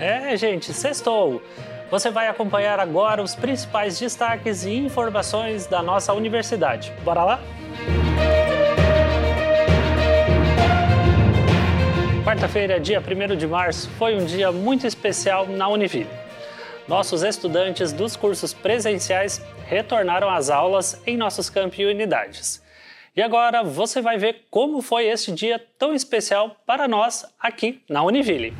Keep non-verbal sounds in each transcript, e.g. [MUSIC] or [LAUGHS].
É, gente, sextou! Você vai acompanhar agora os principais destaques e informações da nossa universidade. Bora lá? Quarta-feira, dia 1 de março, foi um dia muito especial na Univille. Nossos estudantes dos cursos presenciais retornaram às aulas em nossos campi e unidades. E agora você vai ver como foi este dia tão especial para nós aqui na Univille.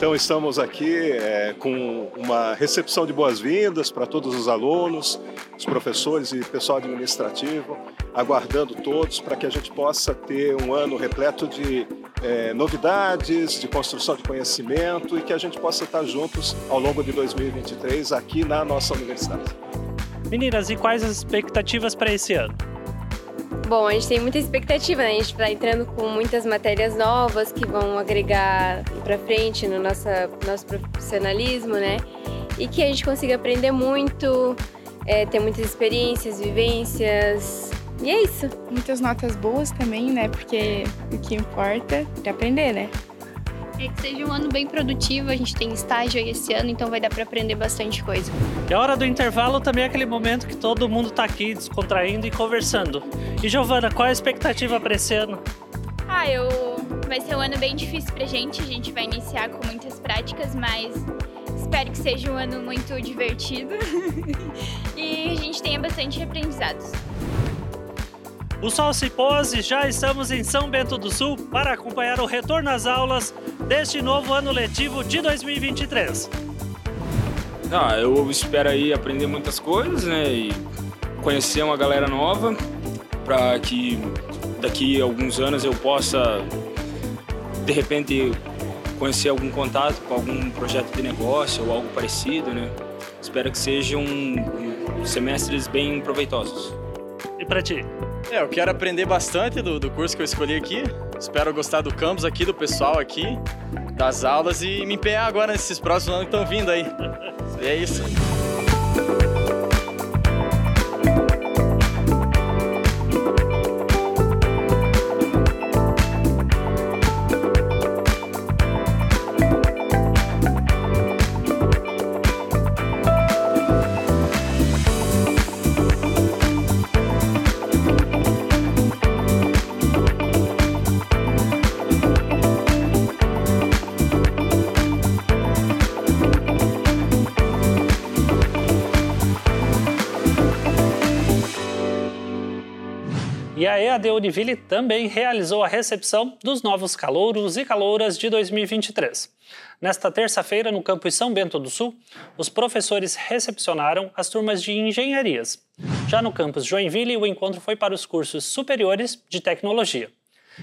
Então estamos aqui é, com uma recepção de boas-vindas para todos os alunos, os professores e pessoal administrativo, aguardando todos para que a gente possa ter um ano repleto de é, novidades, de construção de conhecimento e que a gente possa estar juntos ao longo de 2023 aqui na nossa universidade. Meninas, e quais as expectativas para esse ano? Bom, a gente tem muita expectativa, né? A gente está entrando com muitas matérias novas que vão agregar para frente no nosso nosso profissionalismo, né? E que a gente consiga aprender muito, é, ter muitas experiências, vivências. E é isso. Muitas notas boas também, né? Porque o que importa é aprender, né? É que seja um ano bem produtivo, a gente tem estágio aí esse ano, então vai dar para aprender bastante coisa. E a hora do intervalo também é aquele momento que todo mundo está aqui descontraindo e conversando. E Giovana, qual é a expectativa para esse ano? Ah, eu vai ser um ano bem difícil pra gente, a gente vai iniciar com muitas práticas, mas espero que seja um ano muito divertido [LAUGHS] e a gente tenha bastante aprendizados. O sol se pôs e já estamos em São Bento do Sul para acompanhar o retorno às aulas deste novo ano letivo de 2023. Ah, eu espero aí aprender muitas coisas, né, e conhecer uma galera nova para que daqui a alguns anos eu possa de repente conhecer algum contato com algum projeto de negócio ou algo parecido, né? Espero que sejam semestres bem proveitosos. E para ti? É, eu quero aprender bastante do, do curso que eu escolhi aqui. Espero gostar do campus aqui, do pessoal aqui, das aulas e me empenhar agora nesses próximos anos que estão vindo aí. E é isso. E a EAD Univille também realizou a recepção dos novos calouros e calouras de 2023. Nesta terça-feira, no campus São Bento do Sul, os professores recepcionaram as turmas de engenharias. Já no campus Joinville, o encontro foi para os cursos superiores de tecnologia.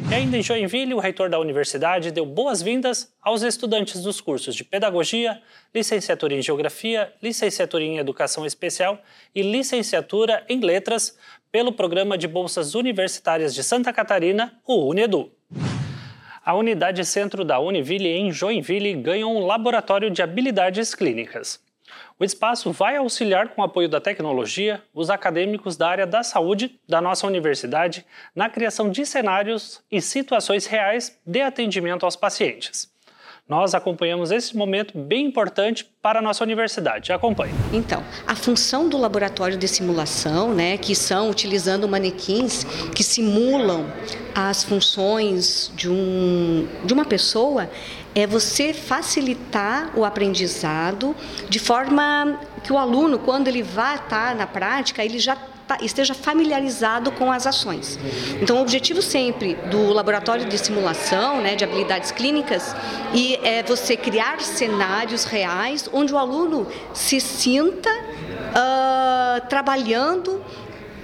E ainda em Joinville, o reitor da universidade deu boas-vindas aos estudantes dos cursos de Pedagogia, Licenciatura em Geografia, Licenciatura em Educação Especial e Licenciatura em Letras pelo Programa de Bolsas Universitárias de Santa Catarina, o UNEDU. A unidade centro da Univille em Joinville ganhou um laboratório de habilidades clínicas. O espaço vai auxiliar com o apoio da tecnologia os acadêmicos da área da saúde da nossa universidade na criação de cenários e situações reais de atendimento aos pacientes. Nós acompanhamos esse momento bem importante para a nossa universidade. Acompanhe. Então, a função do laboratório de simulação, né, que são utilizando manequins que simulam as funções de, um, de uma pessoa, é você facilitar o aprendizado de forma que o aluno, quando ele vai estar na prática, ele já esteja familiarizado com as ações. Então, o objetivo sempre do laboratório de simulação, né, de habilidades clínicas, e é você criar cenários reais onde o aluno se sinta uh, trabalhando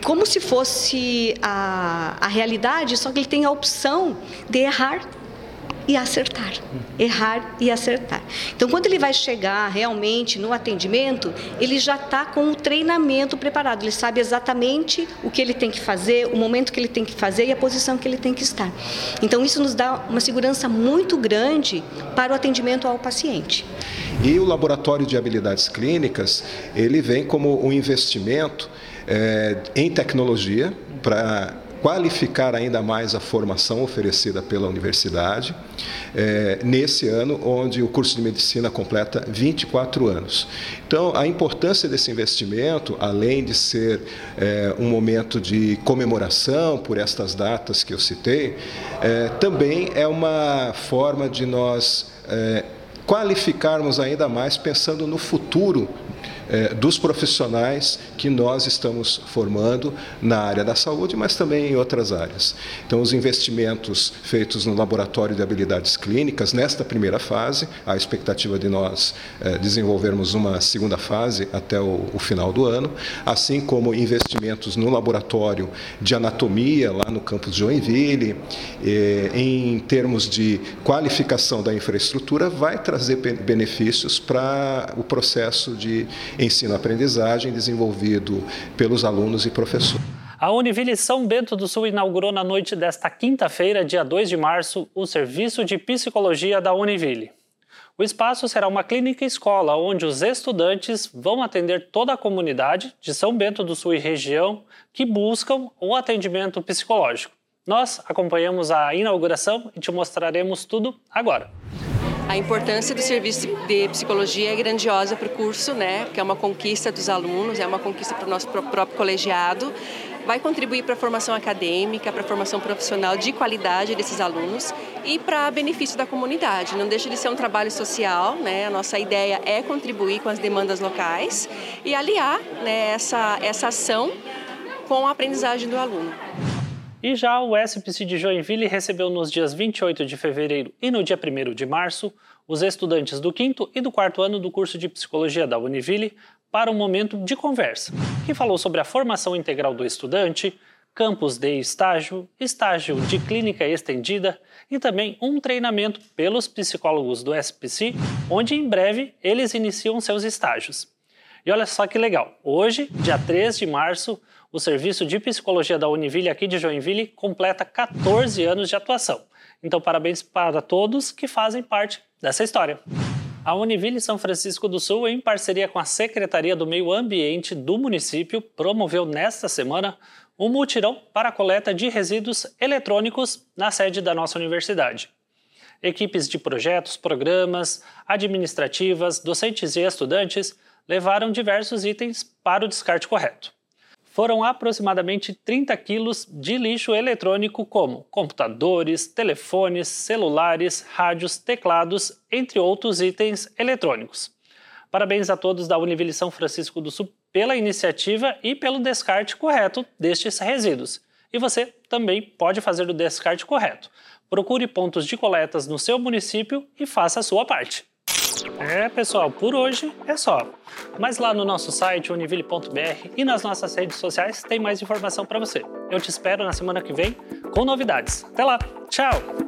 como se fosse a, a realidade, só que ele tem a opção de errar e acertar. Errar e acertar. Então, quando ele vai chegar realmente no atendimento, ele já está com o treinamento preparado. Ele sabe exatamente o que ele tem que fazer, o momento que ele tem que fazer e a posição que ele tem que estar. Então, isso nos dá uma segurança muito grande para o atendimento ao paciente. E o laboratório de habilidades clínicas, ele vem como um investimento é, em tecnologia para qualificar ainda mais a formação oferecida pela universidade, é, nesse ano onde o curso de medicina completa 24 anos. Então, a importância desse investimento, além de ser é, um momento de comemoração por estas datas que eu citei, é, também é uma forma de nós é, qualificarmos ainda mais pensando no futuro é, dos profissionais que nós estamos formando na área da saúde, mas também em outras áreas. Então, os investimentos feitos no laboratório de habilidades clínicas, nesta primeira fase, a expectativa de nós é, desenvolvermos uma segunda fase até o, final do ano, assim como investimentos no laboratório de anatomia, lá no campus de Joinville, é, em termos de qualificação da infraestrutura, vai trazer benefícios para o processo de ensino-aprendizagem desenvolvido pelos alunos e professores. A Univille São Bento do Sul inaugurou na noite desta quinta-feira, dia 2 de março, o Serviço de Psicologia da Univille. O espaço será uma clínica escola onde os estudantes vão atender toda a comunidade de São Bento do Sul e região que buscam o atendimento psicológico. Nós acompanhamos a inauguração e te mostraremos tudo agora. A importância do serviço de psicologia é grandiosa para o curso, né? Que é uma conquista dos alunos, é uma conquista para o nosso próprio colegiado. Vai contribuir para a formação acadêmica, para a formação profissional de qualidade desses alunos e para benefício da comunidade. Não deixa de ser um trabalho social, né? A nossa ideia é contribuir com as demandas locais e aliar né, essa, essa ação com a aprendizagem do aluno. E já o SPC de Joinville recebeu nos dias 28 de fevereiro e no dia 1 de março os estudantes do quinto e do quarto ano do curso de Psicologia da Univille para um momento de conversa, que falou sobre a formação integral do estudante, campus de estágio, estágio de clínica estendida e também um treinamento pelos psicólogos do SPC, onde em breve eles iniciam seus estágios. E olha só que legal, hoje, dia 3 de março, o Serviço de Psicologia da Univille aqui de Joinville completa 14 anos de atuação. Então, parabéns para todos que fazem parte dessa história. A Univille São Francisco do Sul, em parceria com a Secretaria do Meio Ambiente do município, promoveu nesta semana um mutirão para a coleta de resíduos eletrônicos na sede da nossa universidade. Equipes de projetos, programas, administrativas, docentes e estudantes levaram diversos itens para o descarte correto foram aproximadamente 30 quilos de lixo eletrônico, como computadores, telefones, celulares, rádios, teclados, entre outros itens eletrônicos. Parabéns a todos da Univille São Francisco do Sul pela iniciativa e pelo descarte correto destes resíduos. E você também pode fazer o descarte correto. Procure pontos de coletas no seu município e faça a sua parte. É, pessoal, por hoje é só. Mas lá no nosso site univille.br e nas nossas redes sociais tem mais informação para você. Eu te espero na semana que vem com novidades. Até lá, tchau!